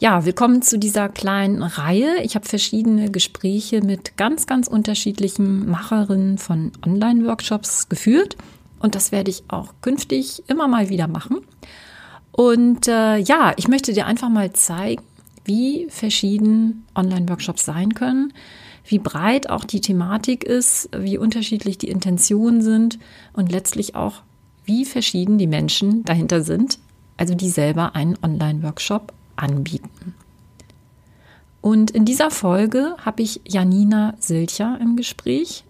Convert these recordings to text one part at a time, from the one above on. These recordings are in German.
Ja, willkommen zu dieser kleinen Reihe. Ich habe verschiedene Gespräche mit ganz, ganz unterschiedlichen Macherinnen von Online-Workshops geführt und das werde ich auch künftig immer mal wieder machen. Und äh, ja, ich möchte dir einfach mal zeigen, wie verschieden Online-Workshops sein können, wie breit auch die Thematik ist, wie unterschiedlich die Intentionen sind und letztlich auch, wie verschieden die Menschen dahinter sind, also die selber einen Online-Workshop anbieten. Und in dieser Folge habe ich Janina Silcher im Gespräch.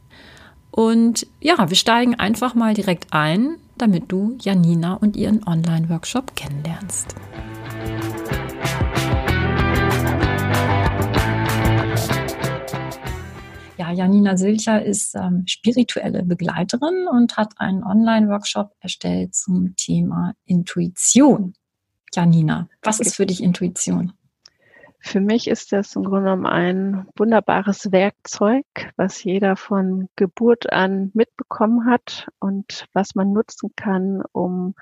Und ja, wir steigen einfach mal direkt ein, damit du Janina und ihren Online-Workshop kennenlernst. Ja, Janina Silcher ist ähm, spirituelle Begleiterin und hat einen Online-Workshop erstellt zum Thema Intuition. Janina, was ist für dich Intuition? Für mich ist das im Grunde genommen ein wunderbares Werkzeug, was jeder von Geburt an mitbekommen hat und was man nutzen kann, um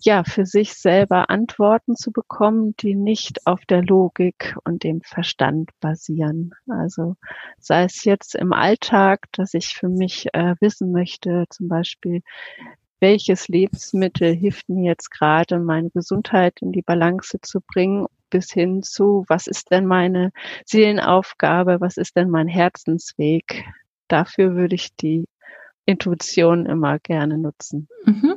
ja für sich selber Antworten zu bekommen, die nicht auf der Logik und dem Verstand basieren. Also sei es jetzt im Alltag, dass ich für mich äh, wissen möchte, zum Beispiel, welches Lebensmittel hilft mir jetzt gerade, meine Gesundheit in die Balance zu bringen, bis hin zu, was ist denn meine Seelenaufgabe, was ist denn mein Herzensweg. Dafür würde ich die Intuition immer gerne nutzen. Mhm.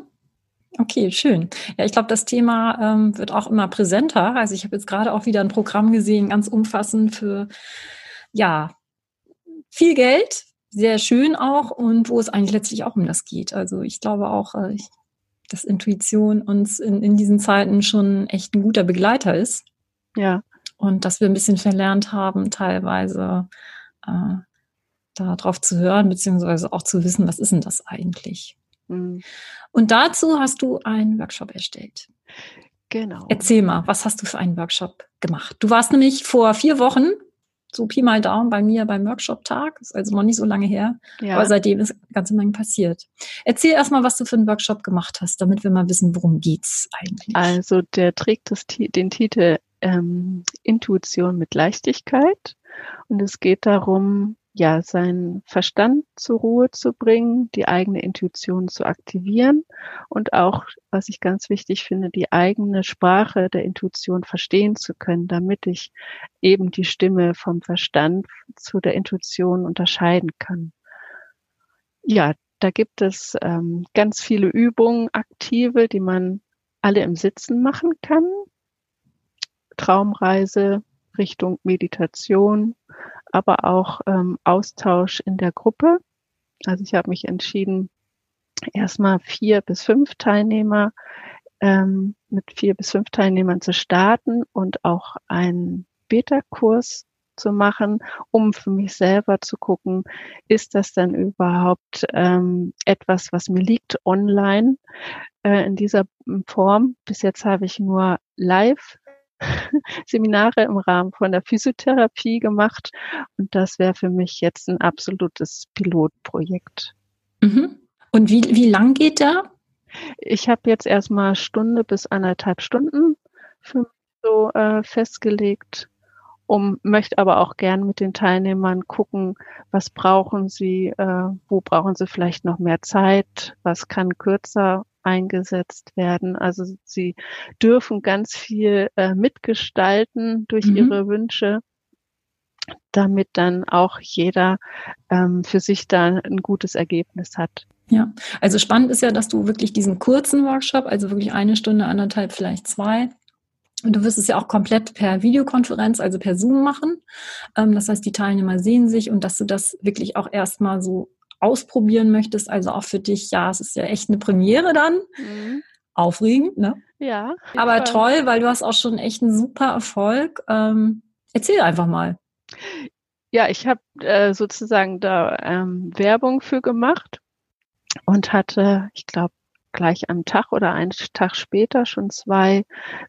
Okay, schön. Ja, ich glaube, das Thema ähm, wird auch immer präsenter. Also ich habe jetzt gerade auch wieder ein Programm gesehen, ganz umfassend für ja viel Geld sehr schön auch und wo es eigentlich letztlich auch um das geht. Also ich glaube auch, äh, dass Intuition uns in, in diesen Zeiten schon echt ein guter Begleiter ist. Ja. Und dass wir ein bisschen verlernt haben, teilweise äh, darauf zu hören, beziehungsweise auch zu wissen, was ist denn das eigentlich? Mhm. Und dazu hast du einen Workshop erstellt. Genau. Erzähl mal, was hast du für einen Workshop gemacht? Du warst nämlich vor vier Wochen so Pi mal Daumen bei mir beim Workshop-Tag. Ist also noch nicht so lange her. Ja. Aber seitdem ist eine ganze Menge passiert. Erzähl erstmal, was du für einen Workshop gemacht hast, damit wir mal wissen, worum geht's eigentlich. Also der trägt das, den Titel ähm, Intuition mit Leichtigkeit. Und es geht darum, ja, seinen Verstand zur Ruhe zu bringen, die eigene Intuition zu aktivieren und auch, was ich ganz wichtig finde, die eigene Sprache der Intuition verstehen zu können, damit ich eben die Stimme vom Verstand zu der Intuition unterscheiden kann. Ja, da gibt es ähm, ganz viele Übungen, aktive, die man alle im Sitzen machen kann. Traumreise, Richtung Meditation, aber auch ähm, Austausch in der Gruppe. Also ich habe mich entschieden, erstmal vier bis fünf Teilnehmer ähm, mit vier bis fünf Teilnehmern zu starten und auch einen Beta-Kurs zu machen, um für mich selber zu gucken, ist das denn überhaupt ähm, etwas, was mir liegt online äh, in dieser Form. Bis jetzt habe ich nur live Seminare im Rahmen von der Physiotherapie gemacht und das wäre für mich jetzt ein absolutes Pilotprojekt. Mhm. Und wie, wie lang geht der? Ich habe jetzt erstmal Stunde bis anderthalb Stunden für mich so äh, festgelegt, um möchte aber auch gern mit den Teilnehmern gucken, was brauchen sie, äh, wo brauchen sie vielleicht noch mehr Zeit, was kann kürzer eingesetzt werden. Also sie dürfen ganz viel äh, mitgestalten durch mhm. ihre Wünsche, damit dann auch jeder ähm, für sich da ein gutes Ergebnis hat. Ja, also spannend ist ja, dass du wirklich diesen kurzen Workshop, also wirklich eine Stunde, anderthalb, vielleicht zwei, und du wirst es ja auch komplett per Videokonferenz, also per Zoom machen. Ähm, das heißt, die Teilnehmer sehen sich und dass du das wirklich auch erstmal so ausprobieren möchtest. Also auch für dich, ja, es ist ja echt eine Premiere dann. Mhm. Aufregend, ne? Ja. Aber toll, weil du hast auch schon echt einen super Erfolg. Ähm, erzähl einfach mal. Ja, ich habe äh, sozusagen da ähm, Werbung für gemacht und hatte, ich glaube, gleich am Tag oder einen Tag später schon zwei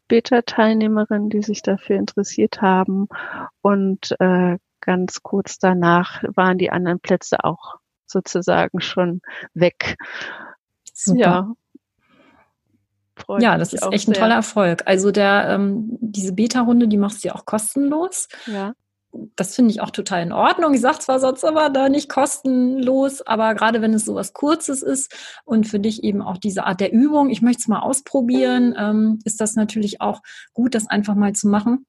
Beta-Teilnehmerinnen, die sich dafür interessiert haben. Und äh, ganz kurz danach waren die anderen Plätze auch sozusagen schon weg. Super. Ja. Freut ja, das ist echt ein sehr. toller Erfolg. Also der, ähm, diese Beta-Runde, die machst du ja auch kostenlos. Ja das finde ich auch total in Ordnung. Ich sage zwar sonst immer da nicht kostenlos, aber gerade wenn es so was Kurzes ist und für dich eben auch diese Art der Übung, ich möchte es mal ausprobieren, ähm, ist das natürlich auch gut, das einfach mal zu machen,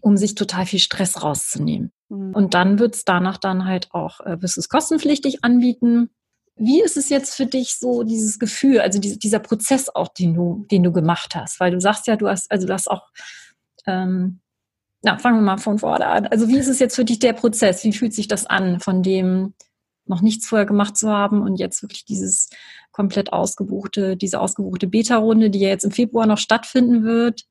um sich total viel Stress rauszunehmen. Mhm. Und dann wird es danach dann halt auch, äh, wirst du es kostenpflichtig anbieten. Wie ist es jetzt für dich so, dieses Gefühl, also die, dieser Prozess auch, den du, den du gemacht hast? Weil du sagst ja, du hast, also du hast auch ähm, na, fangen wir mal von vorne an. Also wie ist es jetzt für dich der Prozess? Wie fühlt sich das an, von dem noch nichts vorher gemacht zu haben und jetzt wirklich dieses komplett ausgebuchte, diese ausgebuchte Beta-Runde, die ja jetzt im Februar noch stattfinden wird?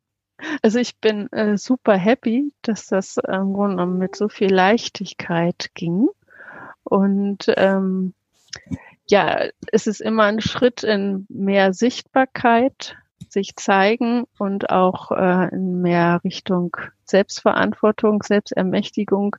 Also ich bin äh, super happy, dass das im Grunde genommen mit so viel Leichtigkeit ging. Und ähm, ja, es ist immer ein Schritt in mehr Sichtbarkeit sich zeigen und auch äh, in mehr Richtung Selbstverantwortung, Selbstermächtigung.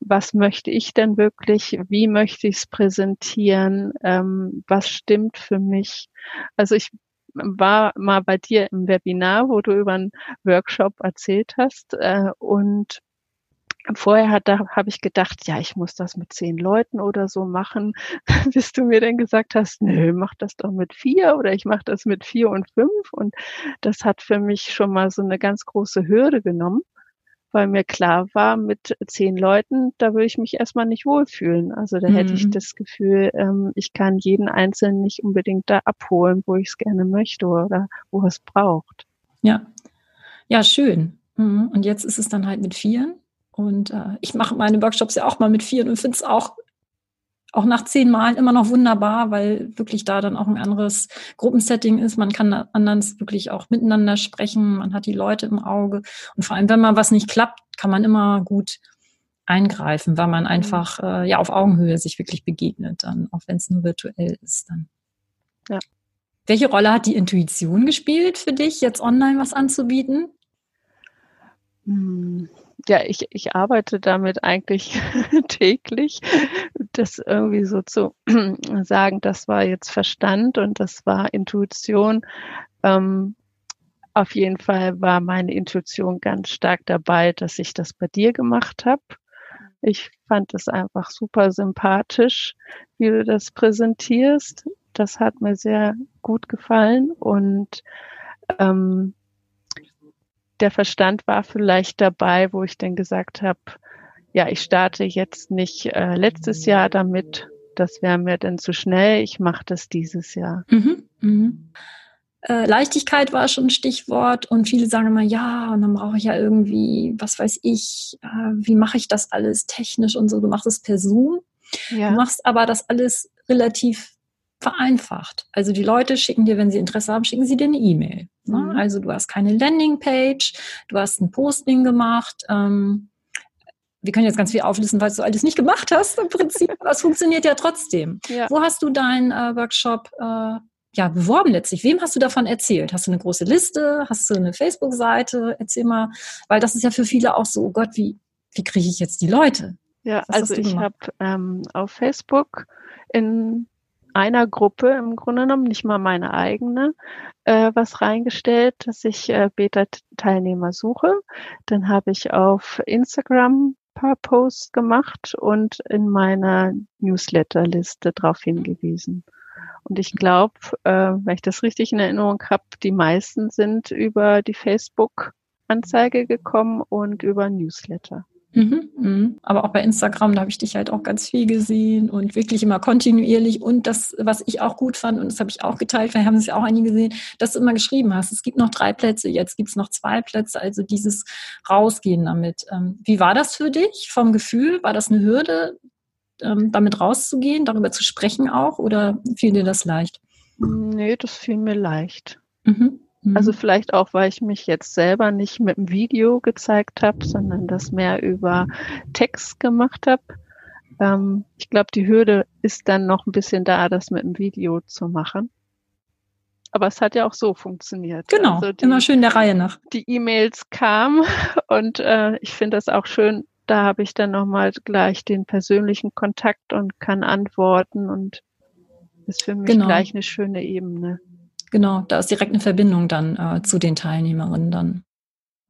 Was möchte ich denn wirklich? Wie möchte ich es präsentieren? Ähm, was stimmt für mich? Also ich war mal bei dir im Webinar, wo du über einen Workshop erzählt hast äh, und Vorher hat, da habe ich gedacht, ja, ich muss das mit zehn Leuten oder so machen, bis du mir dann gesagt hast, nö, mach das doch mit vier oder ich mache das mit vier und fünf. Und das hat für mich schon mal so eine ganz große Hürde genommen, weil mir klar war, mit zehn Leuten, da würde ich mich erstmal nicht wohlfühlen. Also da mhm. hätte ich mhm. das Gefühl, ähm, ich kann jeden Einzelnen nicht unbedingt da abholen, wo ich es gerne möchte oder wo es braucht. Ja, ja, schön. Mhm. Und jetzt ist es dann halt mit vieren. Und äh, ich mache meine Workshops ja auch mal mit vier und finde es auch, auch nach zehn Malen immer noch wunderbar, weil wirklich da dann auch ein anderes Gruppensetting ist. Man kann anders wirklich auch miteinander sprechen. Man hat die Leute im Auge. Und vor allem, wenn mal was nicht klappt, kann man immer gut eingreifen, weil man mhm. einfach äh, ja auf Augenhöhe sich wirklich begegnet, dann, auch wenn es nur virtuell ist. Dann. Ja. Welche Rolle hat die Intuition gespielt für dich, jetzt online was anzubieten? Hm ja, ich, ich arbeite damit eigentlich täglich, das irgendwie so zu sagen, das war jetzt Verstand und das war Intuition. Ähm, auf jeden Fall war meine Intuition ganz stark dabei, dass ich das bei dir gemacht habe. Ich fand es einfach super sympathisch, wie du das präsentierst. Das hat mir sehr gut gefallen und ähm, der Verstand war vielleicht dabei, wo ich dann gesagt habe, ja, ich starte jetzt nicht äh, letztes Jahr damit, das wäre mir dann zu schnell, ich mache das dieses Jahr. Mhm, mhm. Äh, Leichtigkeit war schon ein Stichwort und viele sagen immer, ja, und dann brauche ich ja irgendwie, was weiß ich, äh, wie mache ich das alles technisch und so. Du machst es per Zoom, ja. du machst aber das alles relativ vereinfacht. Also die Leute schicken dir, wenn sie Interesse haben, schicken sie dir eine E-Mail. Ne? Mhm. Also du hast keine Landingpage, du hast ein Posting gemacht. Ähm, wir können jetzt ganz viel auflisten, weil du alles nicht gemacht hast im Prinzip, aber es funktioniert ja trotzdem. Ja. Wo hast du deinen äh, Workshop äh, ja, beworben letztlich? Wem hast du davon erzählt? Hast du eine große Liste? Hast du eine Facebook-Seite? Erzähl mal, weil das ist ja für viele auch so, oh Gott, wie, wie kriege ich jetzt die Leute? Ja, Was also ich habe ähm, auf Facebook in einer Gruppe im Grunde genommen, nicht mal meine eigene, äh, was reingestellt, dass ich äh, Beta-Teilnehmer suche. Dann habe ich auf Instagram paar Posts gemacht und in meiner Newsletterliste darauf hingewiesen. Und ich glaube, äh, wenn ich das richtig in Erinnerung habe, die meisten sind über die Facebook-Anzeige gekommen und über Newsletter. Mhm, mh. Aber auch bei Instagram, da habe ich dich halt auch ganz viel gesehen und wirklich immer kontinuierlich. Und das, was ich auch gut fand, und das habe ich auch geteilt, vielleicht haben es ja auch einige gesehen, dass du immer geschrieben hast, es gibt noch drei Plätze, jetzt gibt es noch zwei Plätze, also dieses Rausgehen damit. Ähm, wie war das für dich vom Gefühl? War das eine Hürde, ähm, damit rauszugehen, darüber zu sprechen auch, oder fiel dir das leicht? Nee, das fiel mir leicht. Mhm. Also mhm. vielleicht auch, weil ich mich jetzt selber nicht mit dem Video gezeigt habe, sondern das mehr über Text gemacht habe. Ähm, ich glaube, die Hürde ist dann noch ein bisschen da, das mit dem Video zu machen. Aber es hat ja auch so funktioniert. Genau, also die, immer schön der Reihe nach. Die E-Mails kamen und äh, ich finde das auch schön. Da habe ich dann nochmal gleich den persönlichen Kontakt und kann antworten und ist für mich genau. gleich eine schöne Ebene. Genau, da ist direkt eine Verbindung dann äh, zu den Teilnehmerinnen dann.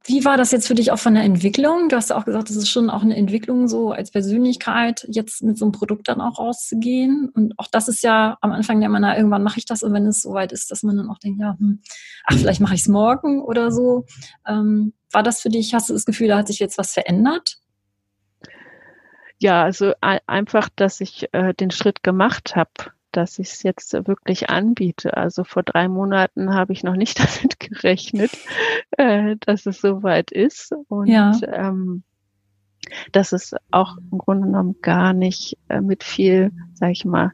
Wie war das jetzt für dich auch von der Entwicklung? Du hast ja auch gesagt, es ist schon auch eine Entwicklung, so als Persönlichkeit jetzt mit so einem Produkt dann auch rauszugehen. Und auch das ist ja am Anfang der man, na, irgendwann mache ich das. Und wenn es soweit ist, dass man dann auch denkt, ja, hm, ach, vielleicht mache ich es morgen oder so. Ähm, war das für dich, hast du das Gefühl, da hat sich jetzt was verändert? Ja, also einfach, dass ich äh, den Schritt gemacht habe dass ich es jetzt wirklich anbiete. Also vor drei Monaten habe ich noch nicht damit gerechnet, äh, dass es soweit ist. Und ja. ähm, dass es auch im Grunde genommen gar nicht äh, mit viel, sag ich mal,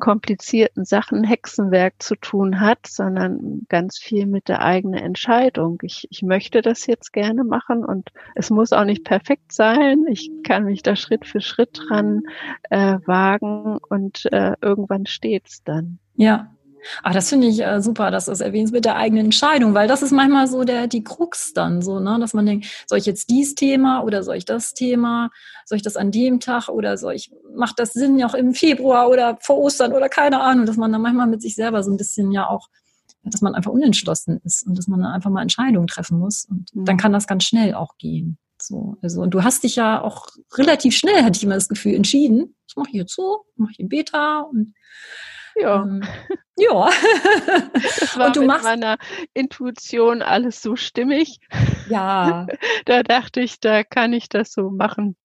komplizierten Sachen Hexenwerk zu tun hat, sondern ganz viel mit der eigenen Entscheidung. Ich, ich möchte das jetzt gerne machen und es muss auch nicht perfekt sein. Ich kann mich da Schritt für Schritt dran äh, wagen und äh, irgendwann steht's dann. Ja, Ah, das finde ich äh, super, dass du es erwähnst mit der eigenen Entscheidung, weil das ist manchmal so der, die Krux dann so, ne, dass man denkt, soll ich jetzt dies Thema oder soll ich das Thema? Soll ich das an dem Tag oder soll ich, macht das Sinn ja auch im Februar oder vor Ostern oder keine Ahnung, dass man dann manchmal mit sich selber so ein bisschen ja auch, dass man einfach unentschlossen ist und dass man dann einfach mal Entscheidungen treffen muss und mhm. dann kann das ganz schnell auch gehen. So, also, und du hast dich ja auch relativ schnell, hatte ich immer das Gefühl, entschieden. Das mache ich jetzt so, mache ich in Beta und ja. Ähm, ja. Das war und du mit machst meiner Intuition alles so stimmig. Ja. da dachte ich, da kann ich das so machen.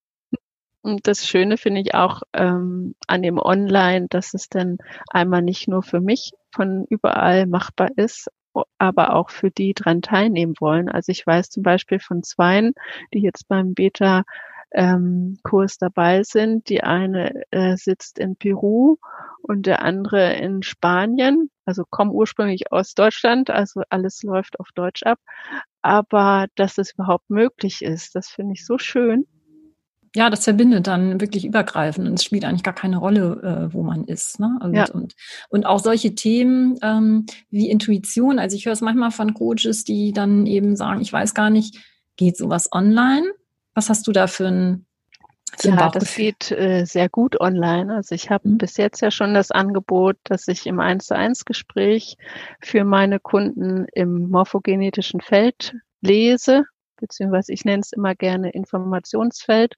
Und das Schöne finde ich auch ähm, an dem Online, dass es dann einmal nicht nur für mich von überall machbar ist, aber auch für die dran teilnehmen wollen. Also ich weiß zum Beispiel von Zweien, die jetzt beim Beta ähm, Kurs dabei sind. Die eine äh, sitzt in Peru und der andere in Spanien. Also kommen ursprünglich aus Deutschland, also alles läuft auf Deutsch ab. Aber dass es überhaupt möglich ist, das finde ich so schön. Ja, das verbindet dann wirklich übergreifend und es spielt eigentlich gar keine Rolle, äh, wo man ist. Ne? Und, ja. und, und auch solche Themen ähm, wie Intuition. Also ich höre es manchmal von Coaches, die dann eben sagen, ich weiß gar nicht, geht sowas online? Was hast du da für ein ja, das geht äh, sehr gut online. Also ich habe mhm. bis jetzt ja schon das Angebot, dass ich im 1 zu 1 Gespräch für meine Kunden im morphogenetischen Feld lese, beziehungsweise ich nenne es immer gerne Informationsfeld.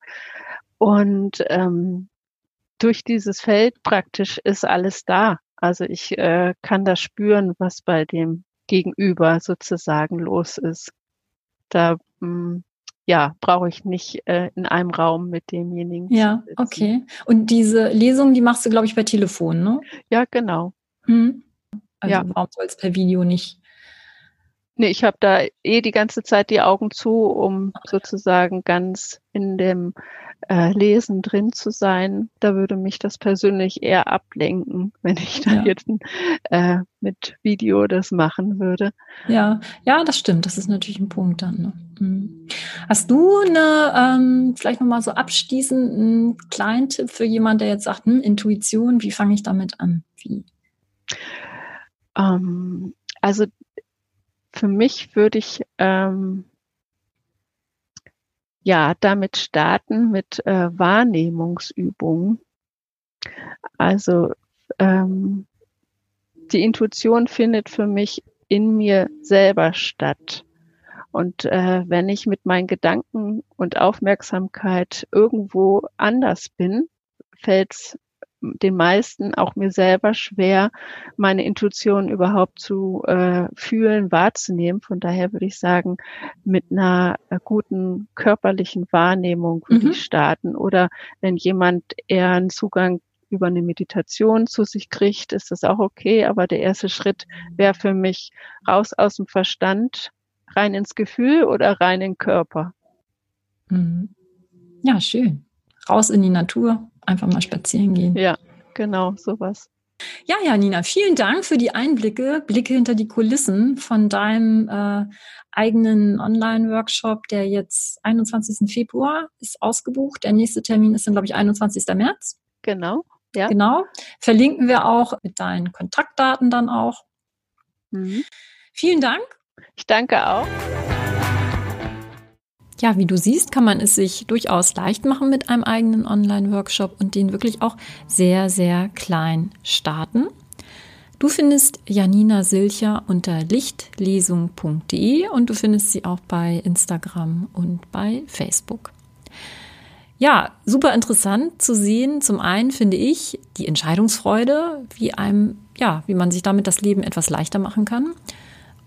Und ähm, durch dieses Feld praktisch ist alles da. Also ich äh, kann das spüren, was bei dem Gegenüber sozusagen los ist. Da mh, hm, ja, brauche ich nicht äh, in einem Raum mit demjenigen. Ja, okay. Und diese Lesung, die machst du, glaube ich, per Telefon, ne? Ja, genau. Hm. Also ja. warum soll es per Video nicht? Nee, ich habe da eh die ganze Zeit die Augen zu, um sozusagen ganz in dem äh, Lesen drin zu sein. Da würde mich das persönlich eher ablenken, wenn ich da ja. jetzt äh, mit Video das machen würde. Ja, ja, das stimmt. Das ist natürlich ein Punkt dann. Ne? Mhm. Hast du eine, ähm, vielleicht nochmal so abschließend einen kleinen Tipp für jemanden, der jetzt sagt, hm, Intuition, wie fange ich damit an? Wie? Ähm, also für mich würde ich ähm, ja damit starten mit äh, Wahrnehmungsübungen. Also ähm, die Intuition findet für mich in mir selber statt. Und äh, wenn ich mit meinen Gedanken und Aufmerksamkeit irgendwo anders bin, fällt es den meisten, auch mir selber schwer, meine Intuition überhaupt zu äh, fühlen, wahrzunehmen. Von daher würde ich sagen, mit einer äh, guten körperlichen Wahrnehmung würde mhm. ich starten. Oder wenn jemand eher einen Zugang über eine Meditation zu sich kriegt, ist das auch okay. Aber der erste Schritt wäre für mich raus aus dem Verstand, rein ins Gefühl oder rein in den Körper. Mhm. Ja, schön. Raus in die Natur, einfach mal spazieren gehen. Ja, genau, sowas. Ja, Janina, vielen Dank für die Einblicke, Blicke hinter die Kulissen von deinem äh, eigenen Online-Workshop, der jetzt 21. Februar ist ausgebucht. Der nächste Termin ist dann, glaube ich, 21. März. Genau. Ja. Genau. Verlinken wir auch mit deinen Kontaktdaten dann auch. Mhm. Vielen Dank. Ich danke auch. Ja, wie du siehst, kann man es sich durchaus leicht machen mit einem eigenen Online-Workshop und den wirklich auch sehr, sehr klein starten. Du findest Janina Silcher unter lichtlesung.de und du findest sie auch bei Instagram und bei Facebook. Ja, super interessant zu sehen. Zum einen finde ich die Entscheidungsfreude, wie einem, ja, wie man sich damit das Leben etwas leichter machen kann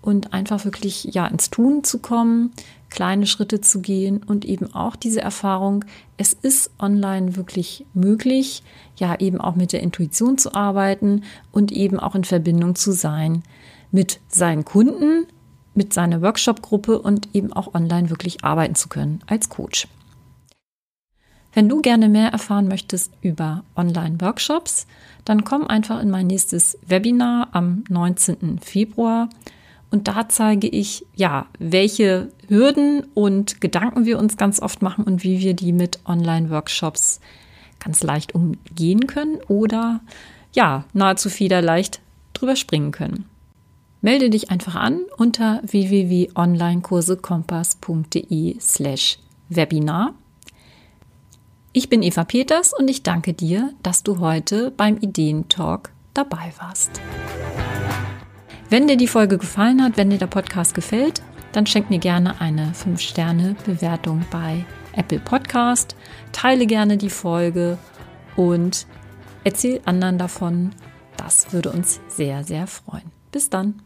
und einfach wirklich ja ins Tun zu kommen, kleine Schritte zu gehen und eben auch diese Erfahrung, es ist online wirklich möglich, ja eben auch mit der Intuition zu arbeiten und eben auch in Verbindung zu sein mit seinen Kunden, mit seiner Workshop-Gruppe und eben auch online wirklich arbeiten zu können als Coach. Wenn du gerne mehr erfahren möchtest über Online-Workshops, dann komm einfach in mein nächstes Webinar am 19. Februar und da zeige ich, ja, welche Hürden und Gedanken wir uns ganz oft machen und wie wir die mit Online-Workshops ganz leicht umgehen können oder ja, nahezu federleicht drüber springen können. Melde dich einfach an unter www.onlinekursekompass.de slash Webinar. Ich bin Eva Peters und ich danke dir, dass du heute beim Ideentalk dabei warst. Wenn dir die Folge gefallen hat, wenn dir der Podcast gefällt, dann schenk mir gerne eine 5-Sterne-Bewertung bei Apple Podcast, teile gerne die Folge und erzähl anderen davon. Das würde uns sehr, sehr freuen. Bis dann.